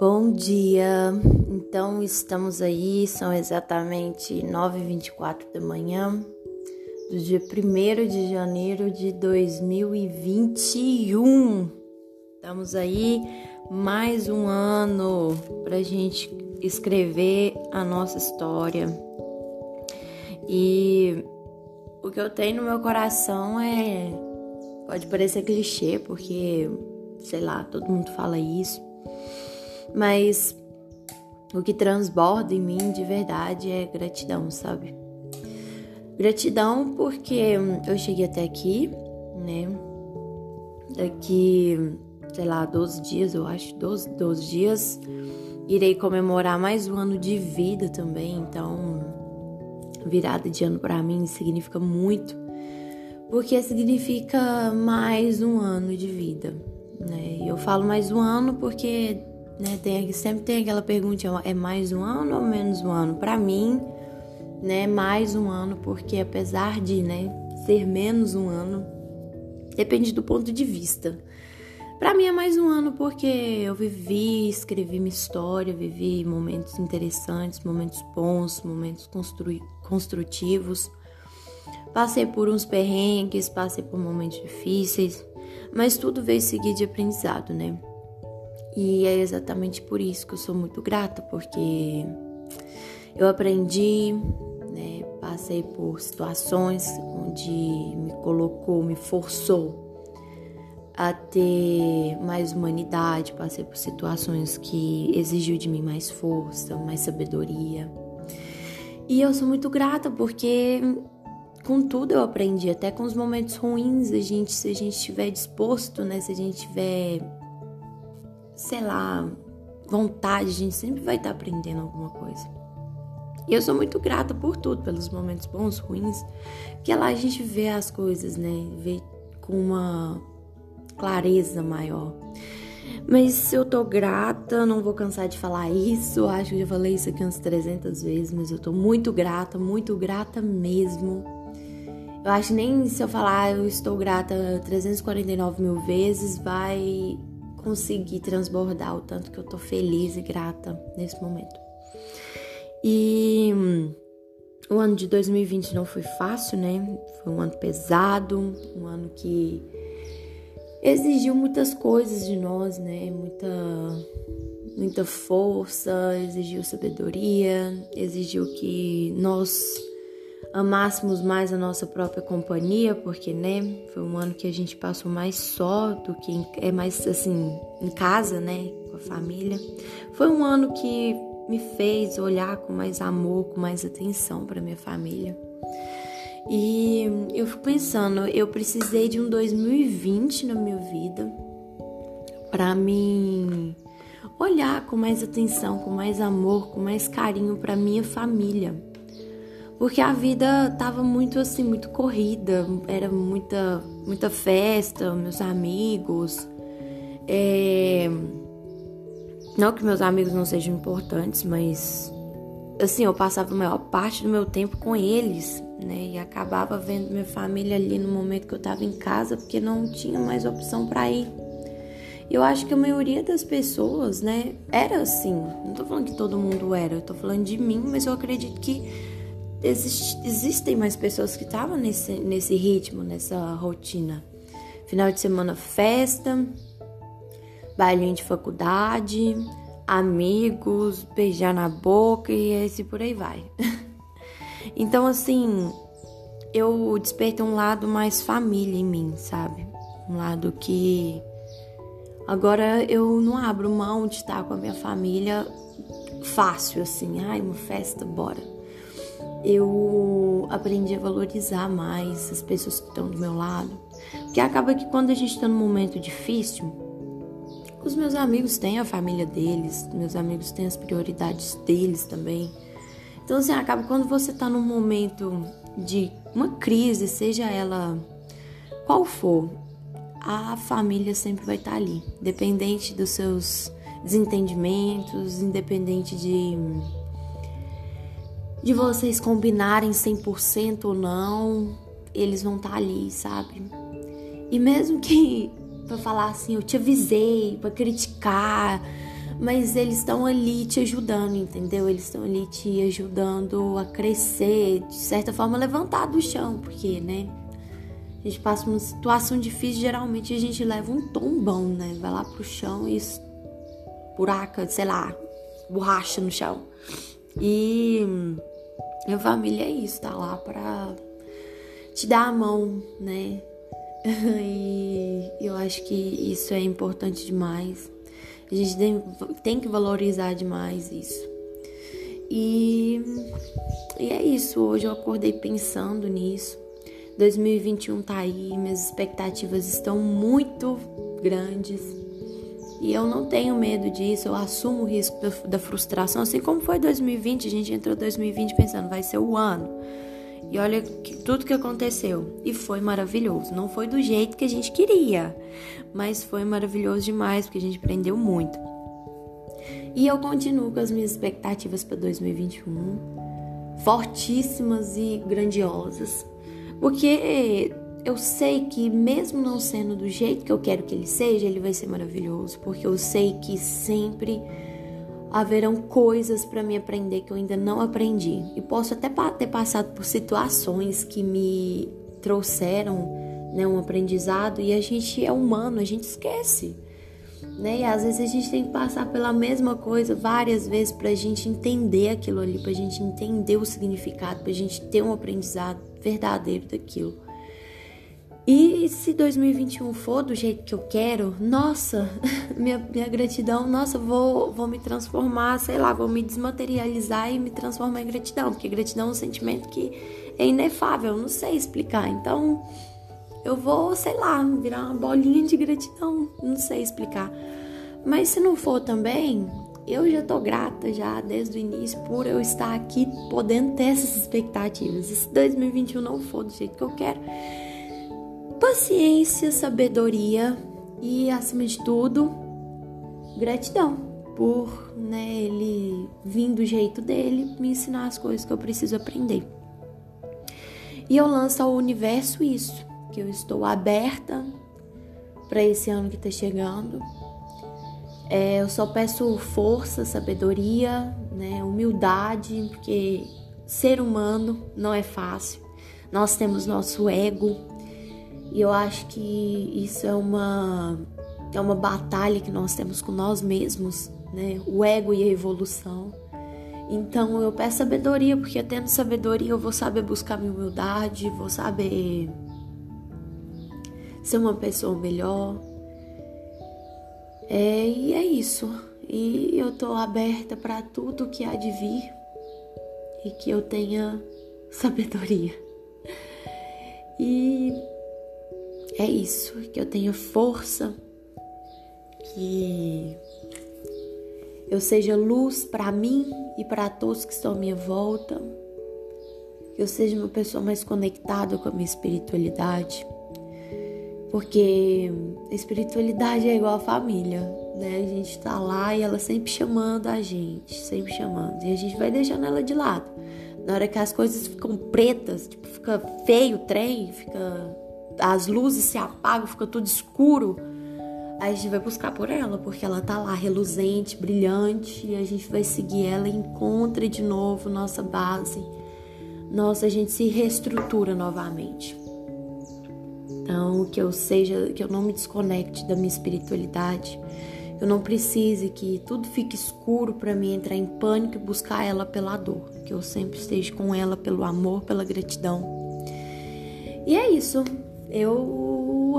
Bom dia! Então estamos aí, são exatamente 9h24 da manhã do dia 1 de janeiro de 2021. Estamos aí mais um ano para gente escrever a nossa história. E o que eu tenho no meu coração é. Pode parecer clichê, porque, sei lá, todo mundo fala isso mas o que transborda em mim de verdade é gratidão, sabe? Gratidão porque eu cheguei até aqui, né? Daqui, sei lá, 12 dias, eu acho, 12, 12 dias, irei comemorar mais um ano de vida também, então virada de ano para mim significa muito, porque significa mais um ano de vida, né? Eu falo mais um ano porque né? Tem, sempre tem aquela pergunta: é mais um ano ou menos um ano? Para mim, né, mais um ano, porque apesar de né, ser menos um ano, depende do ponto de vista. Para mim é mais um ano porque eu vivi, escrevi minha história, vivi momentos interessantes, momentos bons, momentos constru construtivos. Passei por uns perrengues, passei por momentos difíceis, mas tudo veio seguir de aprendizado, né? E é exatamente por isso que eu sou muito grata, porque eu aprendi, né, passei por situações onde me colocou, me forçou a ter mais humanidade, passei por situações que exigiu de mim mais força, mais sabedoria. E eu sou muito grata porque com tudo eu aprendi, até com os momentos ruins, a gente, se a gente estiver disposto, né, se a gente tiver sei lá, vontade, a gente sempre vai estar tá aprendendo alguma coisa. E eu sou muito grata por tudo, pelos momentos bons, ruins, que lá a gente vê as coisas, né? Vê com uma clareza maior. Mas eu tô grata, não vou cansar de falar isso, acho que já falei isso aqui umas 300 vezes, mas eu tô muito grata, muito grata mesmo. Eu acho nem se eu falar eu estou grata 349 mil vezes, vai conseguir transbordar o tanto que eu tô feliz e grata nesse momento. E hum, o ano de 2020 não foi fácil, né? Foi um ano pesado, um ano que exigiu muitas coisas de nós, né? Muita muita força, exigiu sabedoria, exigiu que nós amássemos mais a nossa própria companhia, porque, né, foi um ano que a gente passou mais só do que em, é mais assim em casa, né, com a família. Foi um ano que me fez olhar com mais amor, com mais atenção para minha família. E eu fico pensando, eu precisei de um 2020 na minha vida para mim olhar com mais atenção, com mais amor, com mais carinho para minha família porque a vida tava muito assim, muito corrida, era muita, muita festa, meus amigos. É... Não que meus amigos não sejam importantes, mas assim, eu passava a maior parte do meu tempo com eles, né? E acabava vendo minha família ali no momento que eu tava em casa, porque não tinha mais opção para ir. Eu acho que a maioria das pessoas, né, era assim. Não tô falando que todo mundo era, eu tô falando de mim, mas eu acredito que existe, existem mais pessoas que estavam nesse, nesse ritmo, nessa rotina. Final de semana, festa, bailinho de faculdade, amigos, beijar na boca e esse por aí vai. então, assim, eu despertei um lado mais família em mim, sabe? Um lado que agora eu não abro mão de estar com a minha família fácil, assim, ai, uma festa, bora eu aprendi a valorizar mais as pessoas que estão do meu lado. Porque acaba que quando a gente está num momento difícil, os meus amigos têm a família deles, meus amigos têm as prioridades deles também. Então, assim, acaba quando você está num momento de uma crise, seja ela qual for, a família sempre vai estar tá ali, independente dos seus desentendimentos, independente de de vocês combinarem 100% ou não, eles vão estar tá ali, sabe? E mesmo que para falar assim, eu te avisei, para criticar, mas eles estão ali te ajudando, entendeu? Eles estão ali te ajudando a crescer, de certa forma levantar do chão, porque, né? A gente passa uma situação difícil, geralmente a gente leva um tombão, né? Vai lá pro chão e buraca, sei lá, borracha no chão. E minha família é isso, tá lá pra te dar a mão, né? e eu acho que isso é importante demais. A gente tem, tem que valorizar demais isso. E, e é isso. Hoje eu acordei pensando nisso. 2021 tá aí, minhas expectativas estão muito grandes. E eu não tenho medo disso, eu assumo o risco da, frustração, assim como foi 2020, a gente entrou 2020 pensando, vai ser o ano. E olha que, tudo que aconteceu. E foi maravilhoso. Não foi do jeito que a gente queria, mas foi maravilhoso demais, porque a gente aprendeu muito. E eu continuo com as minhas expectativas para 2021, fortíssimas e grandiosas, porque eu sei que mesmo não sendo do jeito que eu quero que ele seja, ele vai ser maravilhoso, porque eu sei que sempre haverão coisas para me aprender que eu ainda não aprendi. E posso até ter passado por situações que me trouxeram né, um aprendizado e a gente é humano, a gente esquece. Né? E às vezes a gente tem que passar pela mesma coisa várias vezes para a gente entender aquilo ali, para a gente entender o significado, para a gente ter um aprendizado verdadeiro daquilo. E se 2021 for do jeito que eu quero, nossa, minha, minha gratidão, nossa, vou, vou me transformar, sei lá, vou me desmaterializar e me transformar em gratidão, porque gratidão é um sentimento que é inefável, não sei explicar. Então, eu vou, sei lá, virar uma bolinha de gratidão, não sei explicar. Mas se não for também, eu já tô grata já desde o início por eu estar aqui podendo ter essas expectativas. E se 2021 não for do jeito que eu quero, paciência, sabedoria e, acima de tudo, gratidão por né, ele vir do jeito dele me ensinar as coisas que eu preciso aprender. E eu lanço ao universo isso, que eu estou aberta para esse ano que está chegando. É, eu só peço força, sabedoria, né, humildade, porque ser humano não é fácil. Nós temos nosso ego, e eu acho que isso é uma é uma batalha que nós temos com nós mesmos, né? O ego e a evolução. Então eu peço sabedoria, porque tendo sabedoria eu vou saber buscar minha humildade, vou saber ser uma pessoa melhor. É, e é isso. E eu tô aberta para tudo que há de vir e que eu tenha sabedoria. E é isso, que eu tenha força, que eu seja luz para mim e para todos que estão à minha volta, que eu seja uma pessoa mais conectada com a minha espiritualidade, porque a espiritualidade é igual a família, né? A gente tá lá e ela sempre chamando a gente, sempre chamando, e a gente vai deixando ela de lado. Na hora que as coisas ficam pretas, tipo, fica feio o trem, fica as luzes se apagam, fica tudo escuro, a gente vai buscar por ela, porque ela tá lá reluzente, brilhante, e a gente vai seguir ela e encontra de novo nossa base. Nossa, a gente se reestrutura novamente. Então, que eu seja, que eu não me desconecte da minha espiritualidade, eu não precise que tudo fique escuro para mim entrar em pânico e buscar ela pela dor, que eu sempre esteja com ela pelo amor, pela gratidão. E é isso. Eu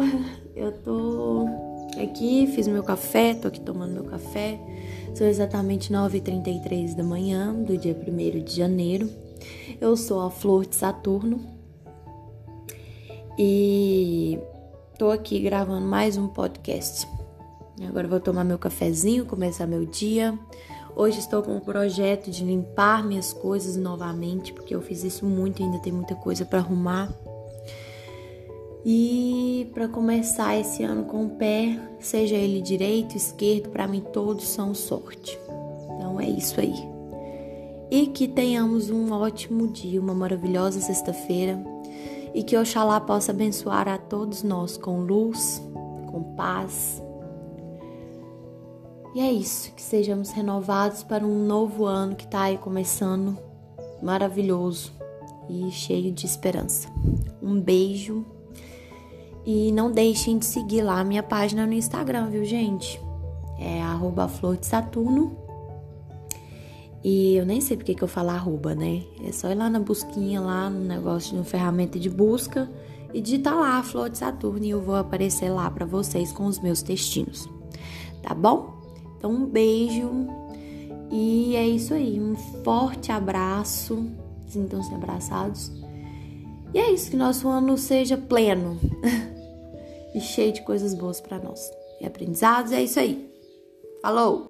eu tô aqui, fiz meu café, tô aqui tomando meu café. São exatamente 9h33 da manhã do dia 1 de janeiro. Eu sou a Flor de Saturno e tô aqui gravando mais um podcast. Agora vou tomar meu cafezinho, começar meu dia. Hoje estou com o projeto de limpar minhas coisas novamente, porque eu fiz isso muito e ainda tem muita coisa para arrumar. E para começar esse ano com o pé, seja ele direito, esquerdo, para mim todos são sorte. Então é isso aí. E que tenhamos um ótimo dia, uma maravilhosa sexta-feira e que Oxalá possa abençoar a todos nós com luz, com paz, E é isso, que sejamos renovados para um novo ano que está aí começando, maravilhoso e cheio de esperança. Um beijo e não deixem de seguir lá a minha página no Instagram, viu, gente? É arroba flor de Saturno. E eu nem sei porque que eu falo arroba, né? É só ir lá na busquinha, lá no negócio, no ferramenta de busca e digitar lá Flor de Saturno e eu vou aparecer lá para vocês com os meus textinhos. Tá bom? Então um beijo e é isso aí. Um forte abraço. Sintam-se abraçados. E é isso, que nosso ano seja pleno e cheio de coisas boas para nós. E aprendizados, é isso aí. Falou!